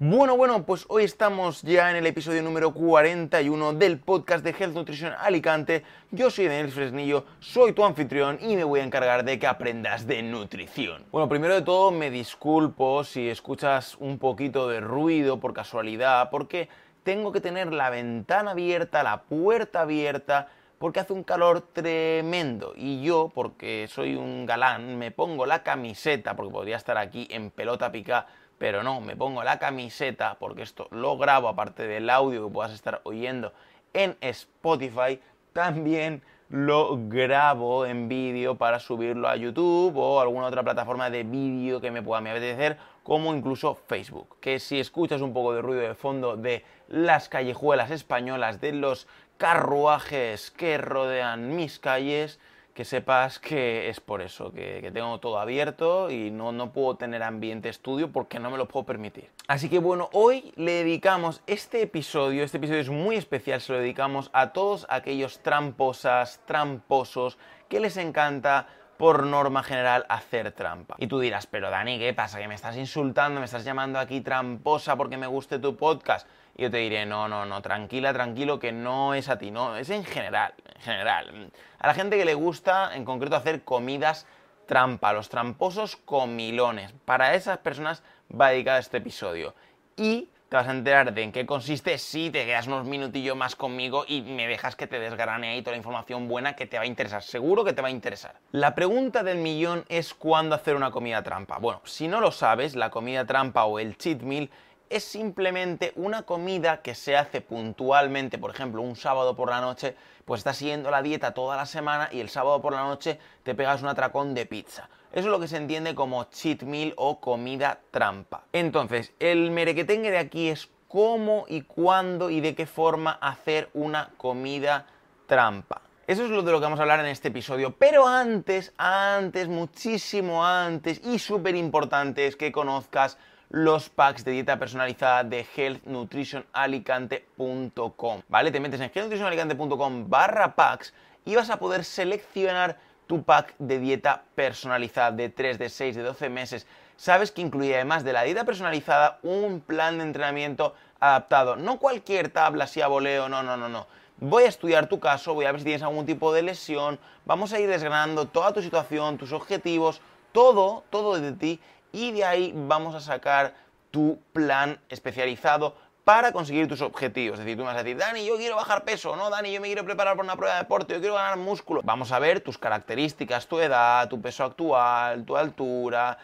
Bueno, bueno, pues hoy estamos ya en el episodio número 41 del podcast de Health Nutrition Alicante. Yo soy Daniel Fresnillo, soy tu anfitrión y me voy a encargar de que aprendas de nutrición. Bueno, primero de todo me disculpo si escuchas un poquito de ruido por casualidad, porque tengo que tener la ventana abierta, la puerta abierta, porque hace un calor tremendo. Y yo, porque soy un galán, me pongo la camiseta, porque podría estar aquí en pelota pica pero no, me pongo la camiseta porque esto lo grabo aparte del audio que puedas estar oyendo en Spotify, también lo grabo en vídeo para subirlo a YouTube o alguna otra plataforma de vídeo que me pueda me como incluso Facebook. Que si escuchas un poco de ruido de fondo de las callejuelas españolas, de los carruajes que rodean mis calles, que sepas que es por eso, que, tengo todo abierto y no, no puedo tener ambiente estudio porque no me lo puedo permitir. Así que bueno, hoy le dedicamos este episodio, este episodio es muy especial, se lo dedicamos a todos aquellos tramposas, tramposos, que les encanta por norma general hacer trampa. Y tú dirás, pero Dani, ¿qué pasa? ¿Que me estás insultando? ¿Me estás llamando aquí tramposa porque me guste tu podcast? Y yo te diré, no, no, no, tranquila, tranquilo, que no es a ti, no, es en general, en general. A la gente que le gusta, en concreto, hacer comidas trampa, los tramposos comilones. Para esas personas va dedicado este episodio. Y te vas a enterar de en qué consiste si te quedas unos minutillos más conmigo y me dejas que te desgrane ahí toda la información buena que te va a interesar. Seguro que te va a interesar. La pregunta del millón es cuándo hacer una comida trampa. Bueno, si no lo sabes, la comida trampa o el cheat meal es simplemente una comida que se hace puntualmente, por ejemplo, un sábado por la noche, pues estás siguiendo la dieta toda la semana y el sábado por la noche te pegas un atracón de pizza. Eso es lo que se entiende como cheat meal o comida trampa. Entonces, el merequetengue de aquí es cómo y cuándo y de qué forma hacer una comida trampa. Eso es lo de lo que vamos a hablar en este episodio. Pero antes, antes, muchísimo antes y súper importante es que conozcas los packs de dieta personalizada de healthnutritionalicante.com. ¿Vale? Te metes en healthnutritionalicante.com barra packs y vas a poder seleccionar tu pack de dieta personalizada de 3, de 6, de 12 meses. Sabes que incluye además de la dieta personalizada un plan de entrenamiento adaptado. No cualquier tabla así a voleo, no, no, no, no. Voy a estudiar tu caso, voy a ver si tienes algún tipo de lesión, vamos a ir desgranando toda tu situación, tus objetivos, todo, todo de ti y de ahí vamos a sacar tu plan especializado para conseguir tus objetivos. Es decir, tú me vas a decir, Dani, yo quiero bajar peso, no, Dani, yo me quiero preparar para una prueba de deporte, yo quiero ganar músculo. Vamos a ver tus características, tu edad, tu peso actual, tu altura,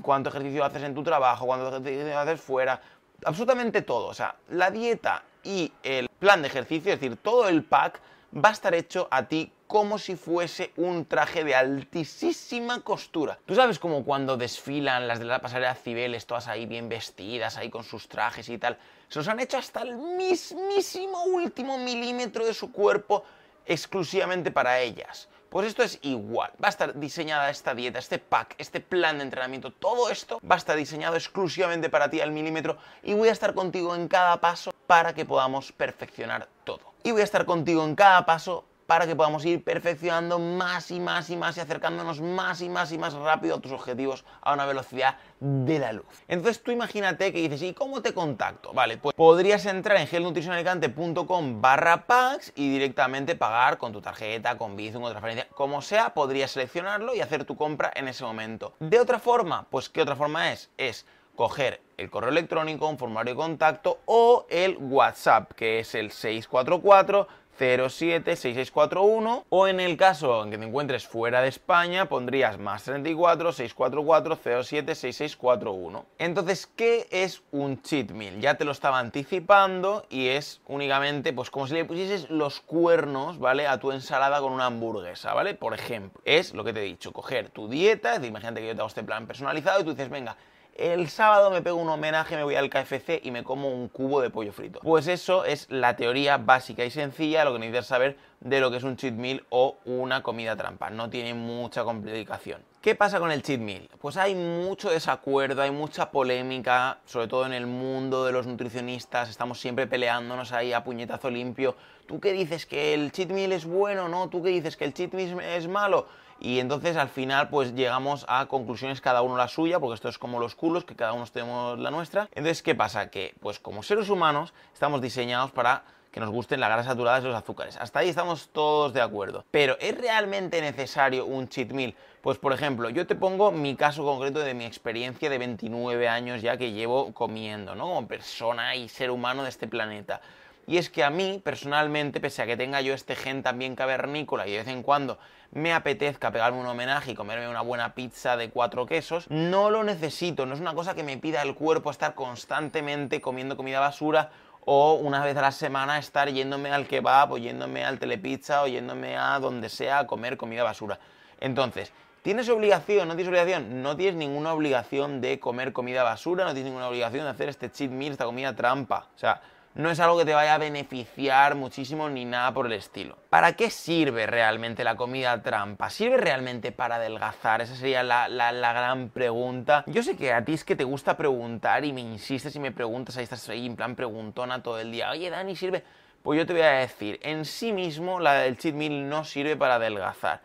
cuánto ejercicio haces en tu trabajo, cuánto ejercicio haces fuera, absolutamente todo. O sea, la dieta y el plan de ejercicio, es decir, todo el pack va a estar hecho a ti como si fuese un traje de altísima costura. Tú sabes como cuando desfilan las de la pasarela Cibeles, todas ahí bien vestidas, ahí con sus trajes y tal. Se los han hecho hasta el mismísimo último milímetro de su cuerpo exclusivamente para ellas. Pues esto es igual. Va a estar diseñada esta dieta, este pack, este plan de entrenamiento, todo esto va a estar diseñado exclusivamente para ti al milímetro y voy a estar contigo en cada paso para que podamos perfeccionar todo y voy a estar contigo en cada paso para que podamos ir perfeccionando más y más y más y acercándonos más y más y más rápido a tus objetivos a una velocidad de la luz. Entonces tú imagínate que dices, ¿y cómo te contacto? Vale, pues podrías entrar en gelnutricionalicante.com barra packs y directamente pagar con tu tarjeta, con Bizum o transferencia, como sea, podrías seleccionarlo y hacer tu compra en ese momento. De otra forma, pues ¿qué otra forma es? Es coger el correo electrónico, un formulario de contacto o el WhatsApp, que es el 644 076641 o en el caso en que te encuentres fuera de España pondrías más 34 644 076641. Entonces, ¿qué es un cheat meal? Ya te lo estaba anticipando y es únicamente pues como si le pusieses los cuernos, ¿vale? A tu ensalada con una hamburguesa, ¿vale? Por ejemplo, es lo que te he dicho, coger tu dieta, es decir, imagínate que yo te hago este plan personalizado y tú dices, venga, el sábado me pego un homenaje, me voy al KFC y me como un cubo de pollo frito. Pues eso es la teoría básica y sencilla, lo que necesitas saber de lo que es un cheat meal o una comida trampa. No tiene mucha complicación. ¿Qué pasa con el cheat meal? Pues hay mucho desacuerdo, hay mucha polémica, sobre todo en el mundo de los nutricionistas, estamos siempre peleándonos ahí a puñetazo limpio. ¿Tú qué dices que el cheat meal es bueno, no? ¿Tú qué dices que el cheat meal es malo? Y entonces al final pues llegamos a conclusiones cada uno la suya, porque esto es como los culos, que cada uno tenemos la nuestra. Entonces, ¿qué pasa? Que pues como seres humanos estamos diseñados para que nos gusten las grasas saturadas y los azúcares. Hasta ahí estamos todos de acuerdo. Pero ¿es realmente necesario un cheat meal? Pues por ejemplo, yo te pongo mi caso concreto de mi experiencia de 29 años ya que llevo comiendo, ¿no? Como persona y ser humano de este planeta. Y es que a mí, personalmente, pese a que tenga yo este gen también cavernícola y de vez en cuando me apetezca pegarme un homenaje y comerme una buena pizza de cuatro quesos, no lo necesito, no es una cosa que me pida el cuerpo estar constantemente comiendo comida basura o una vez a la semana estar yéndome al kebab o yéndome al telepizza o yéndome a donde sea a comer comida basura. Entonces, ¿tienes obligación? ¿No tienes obligación? No tienes ninguna obligación de comer comida basura, no tienes ninguna obligación de hacer este cheat meal, esta comida trampa. O sea, no es algo que te vaya a beneficiar muchísimo ni nada por el estilo. ¿Para qué sirve realmente la comida trampa? ¿Sirve realmente para adelgazar? Esa sería la, gran pregunta. Yo sé que a ti es que te gusta preguntar y me insistes y me preguntas, ahí estás ahí en plan preguntona todo el día. Oye, Dani, ¿sirve? Pues yo te voy a decir, en sí mismo la del cheat meal no sirve para adelgazar.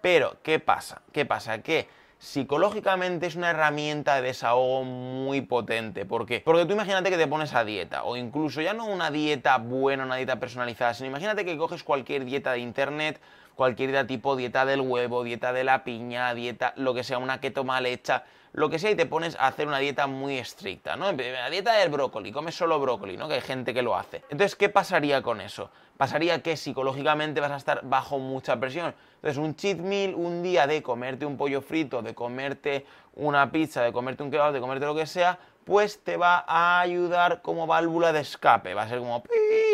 Pero, ¿qué pasa? ¿Qué pasa? Que psicológicamente es una herramienta de desahogo muy potente. ¿Por qué? Porque tú imagínate que te pones a dieta, o incluso ya no una dieta buena, una dieta personalizada, sino imagínate que coges cualquier dieta de internet, cualquier dieta tipo dieta del huevo, dieta de la piña, dieta, lo que sea, una keto mal hecha, lo que sea, y te pones a hacer una dieta muy estricta, ¿no? La dieta del brócoli, comes solo brócoli, ¿no? Que hay gente que lo hace. Entonces, ¿qué pasaría con eso? Pasaría que psicológicamente vas a estar bajo mucha presión entonces, un cheat meal, un día de comerte un pollo frito, de comerte una pizza, de comerte un kebab, de comerte lo que sea, pues te va a ayudar como válvula de escape. Va a ser como,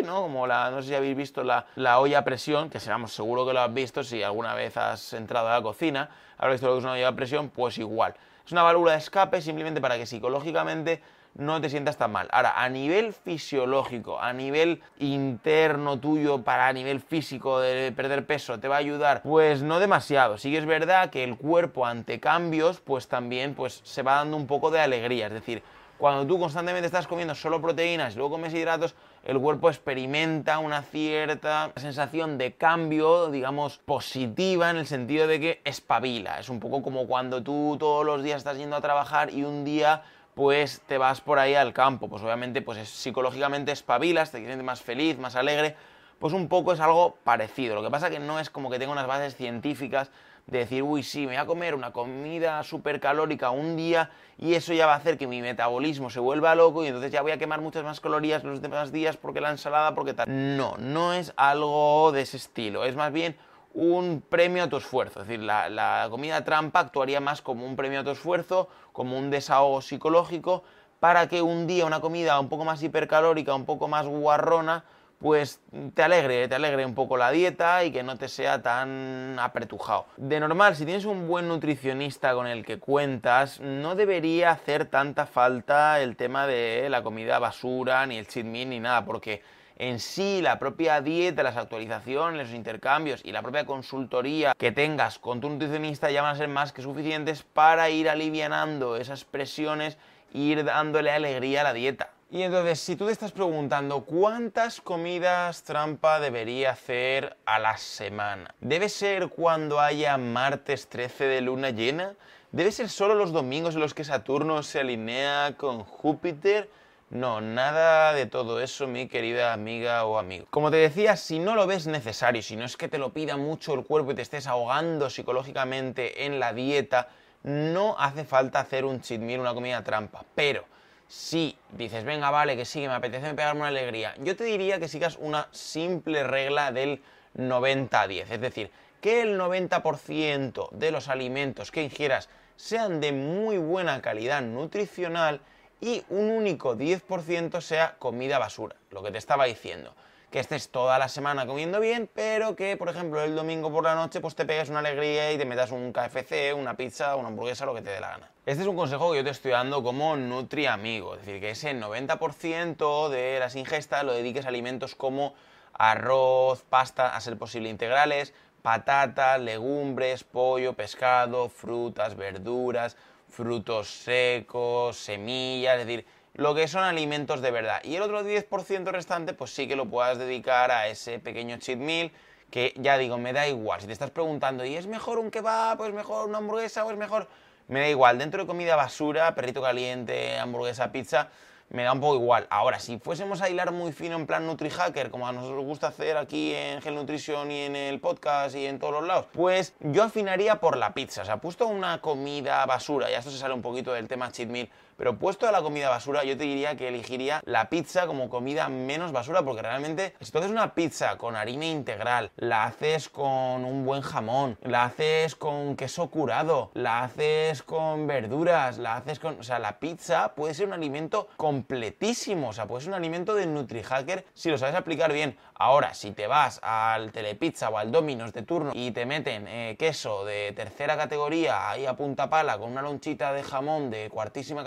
¿no? Como la, no sé si habéis visto la, la olla a presión, que seamos seguro que lo has visto si alguna vez has entrado a la cocina, has visto lo que es una olla a presión, pues igual. Es una válvula de escape simplemente para que psicológicamente no te sientas tan mal. Ahora, a nivel fisiológico, a nivel interno tuyo, para a nivel físico de perder peso, ¿te va a ayudar? Pues no demasiado. Sí que es verdad que el cuerpo ante cambios, pues también pues, se va dando un poco de alegría. Es decir, cuando tú constantemente estás comiendo solo proteínas y luego comes hidratos, el cuerpo experimenta una cierta sensación de cambio, digamos, positiva en el sentido de que espabila. Es un poco como cuando tú todos los días estás yendo a trabajar y un día pues te vas por ahí al campo. Pues obviamente, pues psicológicamente espabilas, te sientes más feliz, más alegre. Pues un poco es algo parecido. Lo que pasa que no es como que tenga unas bases científicas de decir, uy, sí, me voy a comer una comida súper calórica un día y eso ya va a hacer que mi metabolismo se vuelva loco y entonces ya voy a quemar muchas más calorías los demás días porque la ensalada, porque tal. No, no es algo de ese estilo. Es más bien un premio a tu esfuerzo. Es decir, la, comida trampa actuaría más como un premio a tu esfuerzo, como un desahogo psicológico, para que un día una comida un poco más hipercalórica, un poco más guarrona, pues te alegre, te alegre un poco la dieta y que no te sea tan apretujado. De normal, si tienes un buen nutricionista con el que cuentas, no debería hacer tanta falta el tema de la comida basura, ni el cheat ni nada, porque en sí, la propia dieta, las actualizaciones, los intercambios y la propia consultoría que tengas con tu nutricionista ya van a ser más que suficientes para ir alivianando esas presiones e ir dándole alegría a la dieta. Y entonces, si tú te estás preguntando cuántas comidas trampa debería hacer a la semana, ¿debe ser cuando haya martes 13 de luna llena? ¿Debe ser solo los domingos en los que Saturno se alinea con Júpiter? No, nada de todo eso, mi querida amiga o amigo. Como te decía, si no lo ves necesario, si no es que te lo pida mucho el cuerpo y te estés ahogando psicológicamente en la dieta, no hace falta hacer un cheat meal, una comida trampa. Pero si dices, venga, vale, que sí, que me apetece pegarme una alegría, yo te diría que sigas una simple regla del 90-10. Es decir, que el 90% de los alimentos que ingieras sean de muy buena calidad nutricional y un único 10% sea comida basura, lo que te estaba diciendo. que estés toda la semana comiendo bien, pero que, por ejemplo, el domingo por la noche pues te pegues una alegría y te metas un KFC, una pizza, una hamburguesa, lo que te dé la gana. Este es un consejo que yo te estoy dando como Nutri Amigo, es decir, que ese 90% de las ingestas lo dediques a alimentos como arroz, pasta, a ser posible integrales, patatas, legumbres, pollo, pescado, frutas, verduras, frutos secos, semillas, es decir, lo que son alimentos de verdad. Y el otro 10% restante, pues sí que lo puedas dedicar a ese pequeño cheat meal que ya digo, me da igual. Si te estás preguntando, ¿y es mejor un kebab, o es mejor una hamburguesa, o es mejor...? Me da igual, dentro de comida basura, perrito caliente, hamburguesa, pizza, me da un poco igual. Ahora, si fuésemos a hilar muy fino en plan NutriHacker, como a nosotros nos gusta hacer aquí en Gel Nutrition y en el podcast y en todos los lados, pues yo afinaría por la pizza. O sea, puesto una comida basura, ya esto se sale un poquito del tema cheat meal, pero puesto a la comida basura, yo te diría que elegiría la pizza como comida menos basura, porque realmente si tú haces una pizza con harina integral, la haces con un buen jamón, la haces con queso curado, la haces con verduras, la haces con... O sea, la pizza puede ser un alimento completísimo, o sea, puede ser un alimento de NutriHacker si lo sabes aplicar bien. Ahora, si te vas al Telepizza o al Domino's de turno y te meten eh, queso de tercera categoría ahí a punta pala con una lonchita de jamón de cuartísima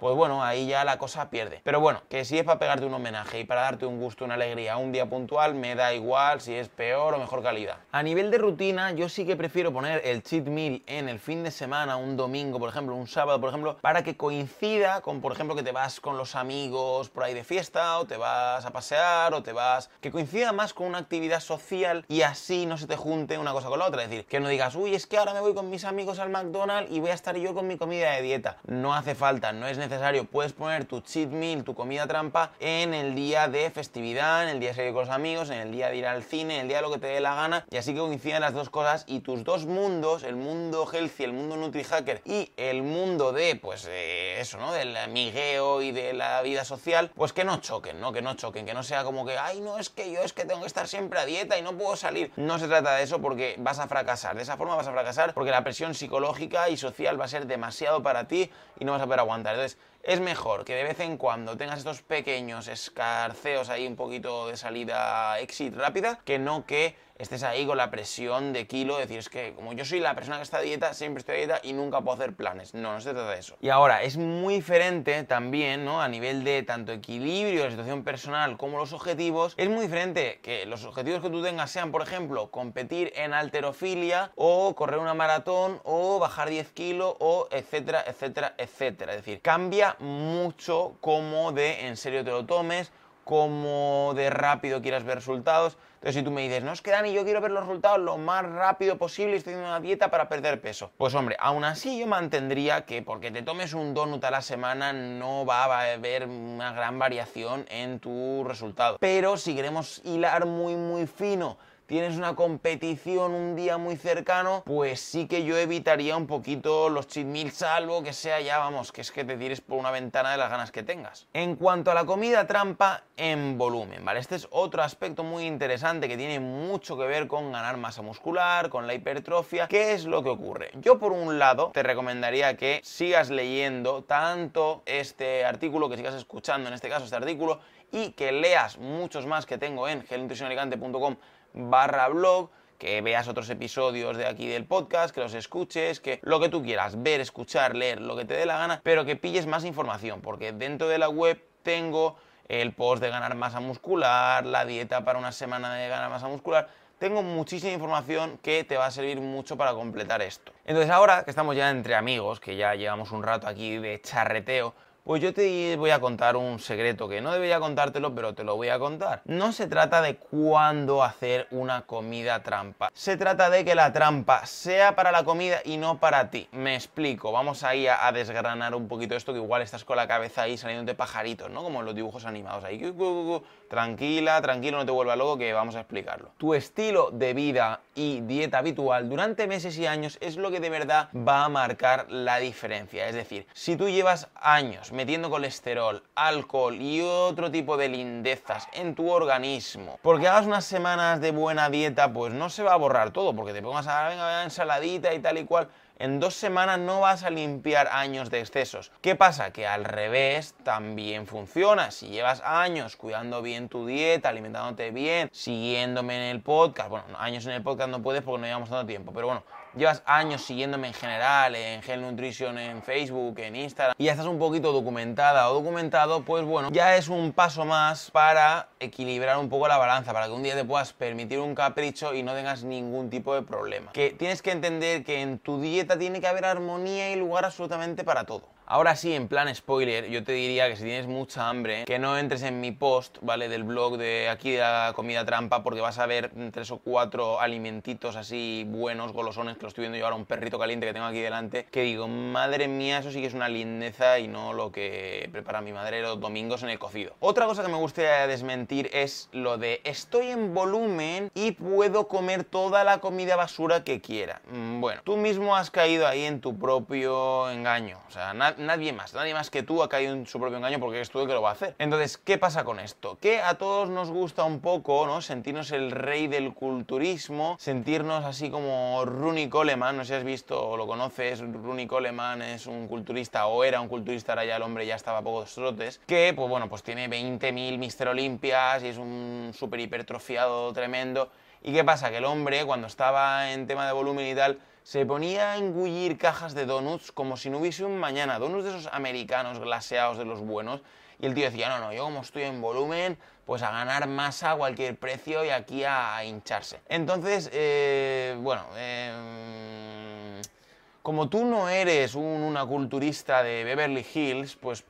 pues bueno, ahí ya la cosa pierde. Pero bueno, que si es para pegarte un homenaje y para darte un gusto, una alegría, un día puntual, me da igual si es peor o mejor calidad. A nivel de rutina, yo sí que prefiero poner el cheat meal en el fin de semana, un domingo, por ejemplo, un sábado, por ejemplo, para que coincida con, por ejemplo, que te vas con los amigos por ahí de fiesta, o te vas a pasear, o te vas... que coincida más con una actividad social y así no se te junte una cosa con la otra. Es decir, que no digas, uy, es que ahora me voy con mis amigos al McDonald's y voy a estar yo con mi comida de dieta. No hace falta, no es necesario. Puedes poner tu cheat meal, tu comida trampa, en el día de festividad, en el día de salir con los amigos, en el día de ir al cine, en el día de lo que te dé la gana. Y así que coinciden las dos cosas y tus dos mundos, el mundo healthy, el mundo nutri-hacker y el mundo de, pues, eso, ¿no? Del amigueo y de la vida social, pues que no choquen, ¿no? Que no choquen, que no sea como que, ay, no, es que yo es que tengo que estar siempre a dieta y no puedo salir. No se trata de eso porque vas a fracasar. De esa forma vas a fracasar porque la presión psicológica y social va a ser demasiado para ti y no vas a poder aguantar. Entonces, es mejor que de vez en cuando tengas estos pequeños escarceos ahí un poquito de salida exit rápida, que no que estés ahí con la presión de kilo, decir, es que como yo soy la persona que está a dieta, siempre estoy a dieta y nunca puedo hacer planes. No, no se trata de eso. Y ahora, es muy diferente también, ¿no? A nivel de tanto equilibrio, la situación personal como los objetivos, es muy diferente que los objetivos que tú tengas sean, por ejemplo, competir en alterofilia o correr una maratón o bajar 10 kilos o etcétera, etcétera, etcétera. Es decir, cambia mucho cómo de en serio te lo tomes, cómo de rápido quieras ver resultados. Entonces, si tú me dices, no es que Dani, yo quiero ver los resultados lo más rápido posible y estoy haciendo una dieta para perder peso. Pues hombre, aún así yo mantendría que porque te tomes un donut a la semana no va a haber una gran variación en tu resultado. Pero si queremos hilar muy, muy fino tienes una competición un día muy cercano, pues sí que yo evitaría un poquito los cheat meals, salvo que sea ya, vamos, que es que te tires por una ventana de las ganas que tengas. En cuanto a la comida trampa en volumen, ¿vale? Este es otro aspecto muy interesante que tiene mucho que ver con ganar masa muscular, con la hipertrofia. ¿Qué es lo que ocurre? Yo por un lado te recomendaría que sigas leyendo tanto este artículo, que sigas escuchando en este caso este artículo, y que leas muchos más que tengo en gelnutricionalicante.com barra blog, que veas otros episodios de aquí del podcast, que los escuches, que lo que tú quieras, ver, escuchar, leer, lo que te dé la gana, pero que pilles más información, porque dentro de la web tengo el post de ganar masa muscular, la dieta para una semana de ganar masa muscular, tengo muchísima información que te va a servir mucho para completar esto. Entonces ahora que estamos ya entre amigos, que ya llevamos un rato aquí de charreteo, pues yo te voy a contar un secreto que no debería contártelo, pero te lo voy a contar. No se trata de cuándo hacer una comida trampa. Se trata de que la trampa sea para la comida y no para ti. Me explico. Vamos ahí a, desgranar un poquito esto que igual estás con la cabeza ahí saliendo de pajaritos, ¿no? Como los dibujos animados ahí. Tranquila, tranquilo, no te vuelva loco que vamos a explicarlo. Tu estilo de vida y dieta habitual durante meses y años es lo que de verdad va a marcar la diferencia. Es decir, si tú llevas años metiendo colesterol, alcohol y otro tipo de lindezas en tu organismo, porque hagas unas semanas de buena dieta, pues no se va a borrar todo, porque te pongas a venga, ensaladita y tal y cual, en dos semanas no vas a limpiar años de excesos. ¿Qué pasa? Que al revés también funciona. Si llevas años cuidando bien tu dieta, alimentándote bien, siguiéndome en el podcast, bueno, años en el podcast no puedes porque no llevamos tanto tiempo, pero bueno, llevas años siguiéndome en general, en Gel Nutrition, en Facebook, en Instagram, y ya estás un poquito documentada o documentado, pues bueno, ya es un paso más para equilibrar un poco la balanza, para que un día te puedas permitir un capricho y no tengas ningún tipo de problema. Que tienes que entender que en tu dieta tiene que haber armonía y lugar absolutamente para todo. Ahora sí, en plan spoiler, yo te diría que si tienes mucha hambre, que no entres en mi post, ¿vale? Del blog de aquí de la comida trampa, porque vas a ver tres o cuatro alimentitos así buenos, golosones, que lo estoy viendo yo ahora, un perrito caliente que tengo aquí delante, que digo, madre mía, eso sí que es una lindeza y no lo que prepara mi madre los domingos en el cocido. Otra cosa que me gustaría desmentir es lo de estoy en volumen y puedo comer toda la comida basura que quiera. Mm, bueno, tú mismo has caído ahí en tu propio engaño. O sea, nada nadie más, nadie más que tú ha caído en su propio engaño porque es tú el que lo va a hacer. Entonces, ¿qué pasa con esto? Que a todos nos gusta un poco, ¿no? Sentirnos el rey del culturismo, sentirnos así como Rooney Coleman, no sé si has visto o lo conoces, Rooney Coleman es un culturista o era un culturista, ahora ya el hombre ya estaba a pocos trotes, que pues bueno, pues tiene 20.000 Mister Olimpias y es un súper hipertrofiado tremendo. ¿Y qué pasa? Que el hombre, cuando estaba en tema de volumen y tal, se ponía a engullir cajas de donuts como si no hubiese un mañana, donuts de esos americanos glaseados de los buenos. Y el tío decía, no, no, yo como estoy en volumen, pues a ganar masa a cualquier precio y aquí a, hincharse. Entonces, eh, bueno, em, como tú no eres un, una culturista de Beverly Hills, pues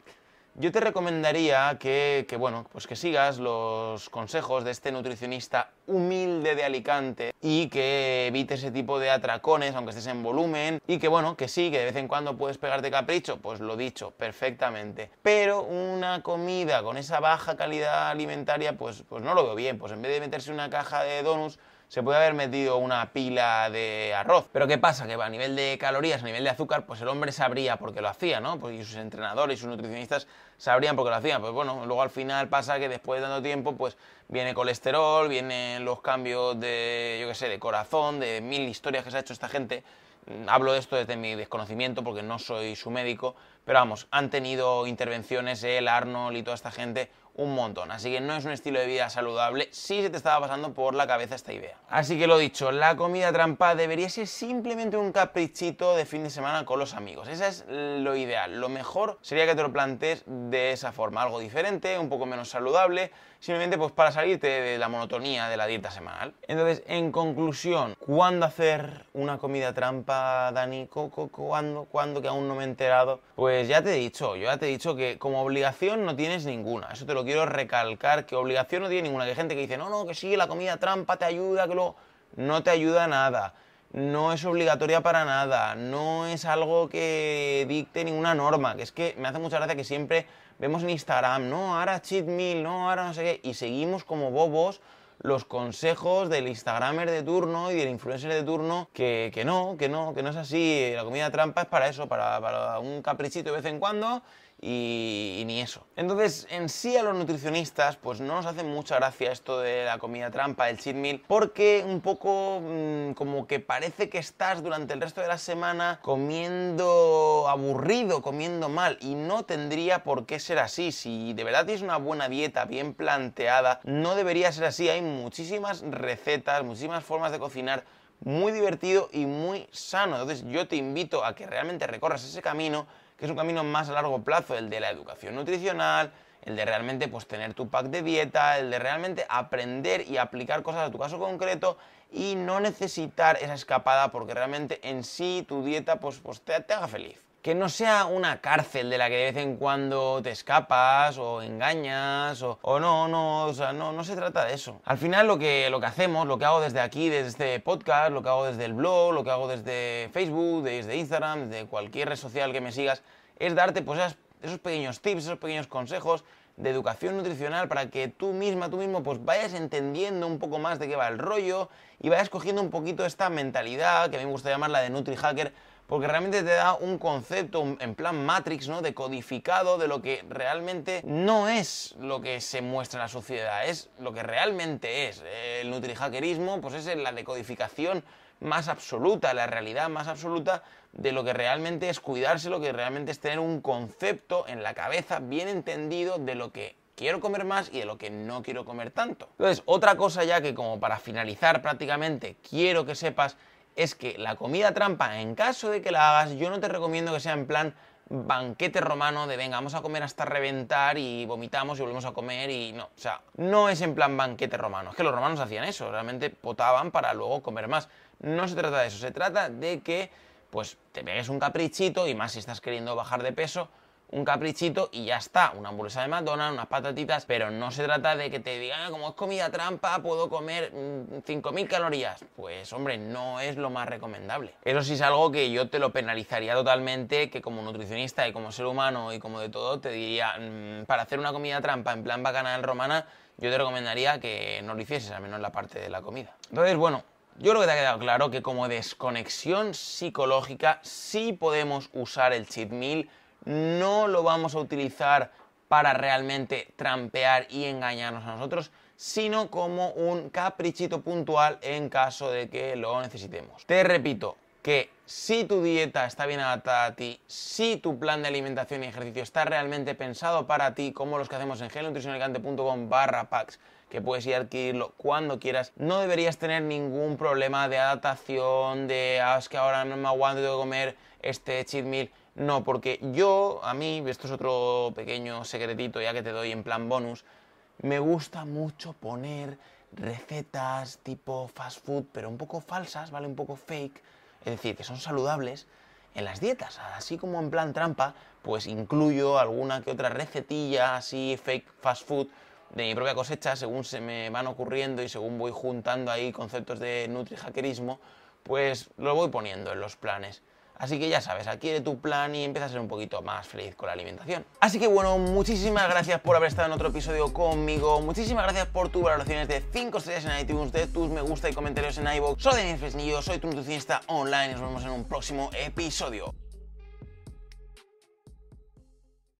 yo te recomendaría que, bueno, pues que sigas los consejos de este nutricionista humilde de Alicante y que evites ese tipo de atracones, aunque estés en volumen, y que bueno, que sí, que de vez en cuando puedes pegarte capricho, pues lo dicho, perfectamente. Pero una comida con esa baja calidad alimentaria, pues, pues no lo veo bien, pues en vez de meterse una caja de donuts, se puede haber metido una pila de arroz. Pero ¿qué pasa? Que a nivel de calorías, a nivel de azúcar, pues el hombre sabría por qué lo hacía, ¿no? Pues y sus entrenadores y sus nutricionistas sabrían por qué lo hacían. Pues bueno, luego al final pasa que después de tanto tiempo, pues viene colesterol, vienen los cambios de, yo qué sé, de corazón, de mil historias que se ha hecho esta gente. Mm, hablo de esto desde mi desconocimiento porque no soy su médico, pero vamos, han tenido intervenciones el Arnold y toda esta gente un montón. Así que no es un estilo de vida saludable si se te estaba pasando por la cabeza esta idea. Así que lo dicho, la comida trampa debería ser simplemente un caprichito de fin de semana con los amigos. Esa es lo ideal. Lo mejor sería que te lo plantees de esa forma, algo diferente, un poco menos saludable, simplemente pues para salirte de la monotonía de la dieta semanal. Entonces, en conclusión, ¿cuándo hacer una comida trampa, Dani? ¿Cuándo? ¿Cuándo? Que aún no me he enterado. Pues ya te he dicho, yo ya te he dicho que como obligación no tienes ninguna. Eso te lo quiero recalcar, que obligación no tiene ninguna. Que hay gente que dice, no, no, que sí, la comida trampa te ayuda, que luego... No te ayuda nada. No es obligatoria para nada. No es algo que dicte ninguna norma. Que es que me hace mucha gracia que siempre vemos en Instagram, no, ahora cheat meal, no, ahora no sé qué. Y seguimos como bobos los consejos del Instagramer de turno y del influencer de turno que, que, no, que no, que no es así. La comida trampa es para eso, para, para un caprichito de vez en cuando y, ni eso. Entonces, en sí a los nutricionistas, pues no nos hace mucha gracia esto de la comida trampa, el cheat meal, porque un poco mm, como que parece que estás durante el resto de la semana comiendo aburrido, comiendo mal, y no tendría por qué ser así. Si de verdad tienes una buena dieta bien planteada, no debería ser así. Hay muchísimas recetas, muchísimas formas de cocinar muy divertido y muy sano. Entonces yo te invito a que realmente recorras ese camino que es un camino más a largo plazo, el de la educación nutricional, el de realmente pues, tener tu pack de dieta, el de realmente aprender y aplicar cosas a tu caso concreto y no necesitar esa escapada porque realmente en sí tu dieta pues, pues te haga feliz que no sea una cárcel de la que de vez en cuando te escapas o engañas o, no, no, o sea, no, no se trata de eso. Al final lo que, lo que hacemos, lo que hago desde aquí, desde este podcast, lo que hago desde el blog, lo que hago desde Facebook, desde Instagram, desde cualquier red social que me sigas, es darte pues esos pequeños tips, esos pequeños consejos de educación nutricional para que tú misma, tú mismo, pues vayas entendiendo un poco más de qué va el rollo y vayas cogiendo un poquito esta mentalidad, que a mí me gusta llamarla de NutriHacker, porque realmente te da un concepto en plan Matrix, ¿no? Decodificado de lo que realmente no es lo que se muestra en la sociedad, es lo que realmente es. El nutrihackerismo, pues es la decodificación más absoluta, la realidad más absoluta de lo que realmente es cuidarse, lo que realmente es tener un concepto en la cabeza bien entendido de lo que quiero comer más y de lo que no quiero comer tanto. Entonces, otra cosa ya que como para finalizar prácticamente quiero que sepas es que la comida trampa, en caso de que la hagas, yo no te recomiendo que sea en plan banquete romano de venga, vamos a comer hasta reventar y vomitamos y volvemos a comer y no, o sea, no es en plan banquete romano, es que los romanos hacían eso, realmente potaban para luego comer más. No se trata de eso, se trata de que pues te pegues un caprichito y más si estás queriendo bajar de peso, un caprichito y ya está, una hamburguesa de McDonald's, unas patatitas, pero no se trata de que te digan, ah, como es comida trampa, puedo comer 5.000 mm, calorías. Pues hombre, no es lo más recomendable. Eso sí es algo que yo te lo penalizaría totalmente, que como nutricionista y como ser humano y como de todo, te diría, mm, para hacer una comida trampa en plan bacanal romana, yo te recomendaría que no lo hicieses, al menos en la parte de la comida. Entonces, bueno, yo creo que te ha quedado claro que como desconexión psicológica sí podemos usar el cheat meal no lo vamos a utilizar para realmente trampear y engañarnos a nosotros, sino como un caprichito puntual en caso de que lo necesitemos. Te repito que si tu dieta está bien adaptada a ti, si tu plan de alimentación y ejercicio está realmente pensado para ti, como los que hacemos en gelnutricionalicante.com barra packs, que puedes ir a adquirirlo cuando quieras, no deberías tener ningún problema de adaptación, de ah, es que ahora no me aguanto, de comer este cheat meal no, porque yo, a mí, esto es otro pequeño secretito ya que te doy en plan bonus, me gusta mucho poner recetas tipo fast food, pero un poco falsas, ¿vale? Un poco fake, es decir, que son saludables en las dietas, así como en plan trampa, pues incluyo alguna que otra recetilla así fake fast food de mi propia cosecha, según se me van ocurriendo y según voy juntando ahí conceptos de nutri-hackerismo, pues lo voy poniendo en los planes. Así que ya sabes, adquiere tu plan y empieza a ser un poquito más feliz con la alimentación. Así que bueno, muchísimas gracias por haber estado en otro episodio conmigo. Muchísimas gracias por tus valoraciones de 5 estrellas en iTunes, de tus me gusta y comentarios en iVoox. Soy Daniel Fresnillo, soy tu nutricionista online nos vemos en un próximo episodio.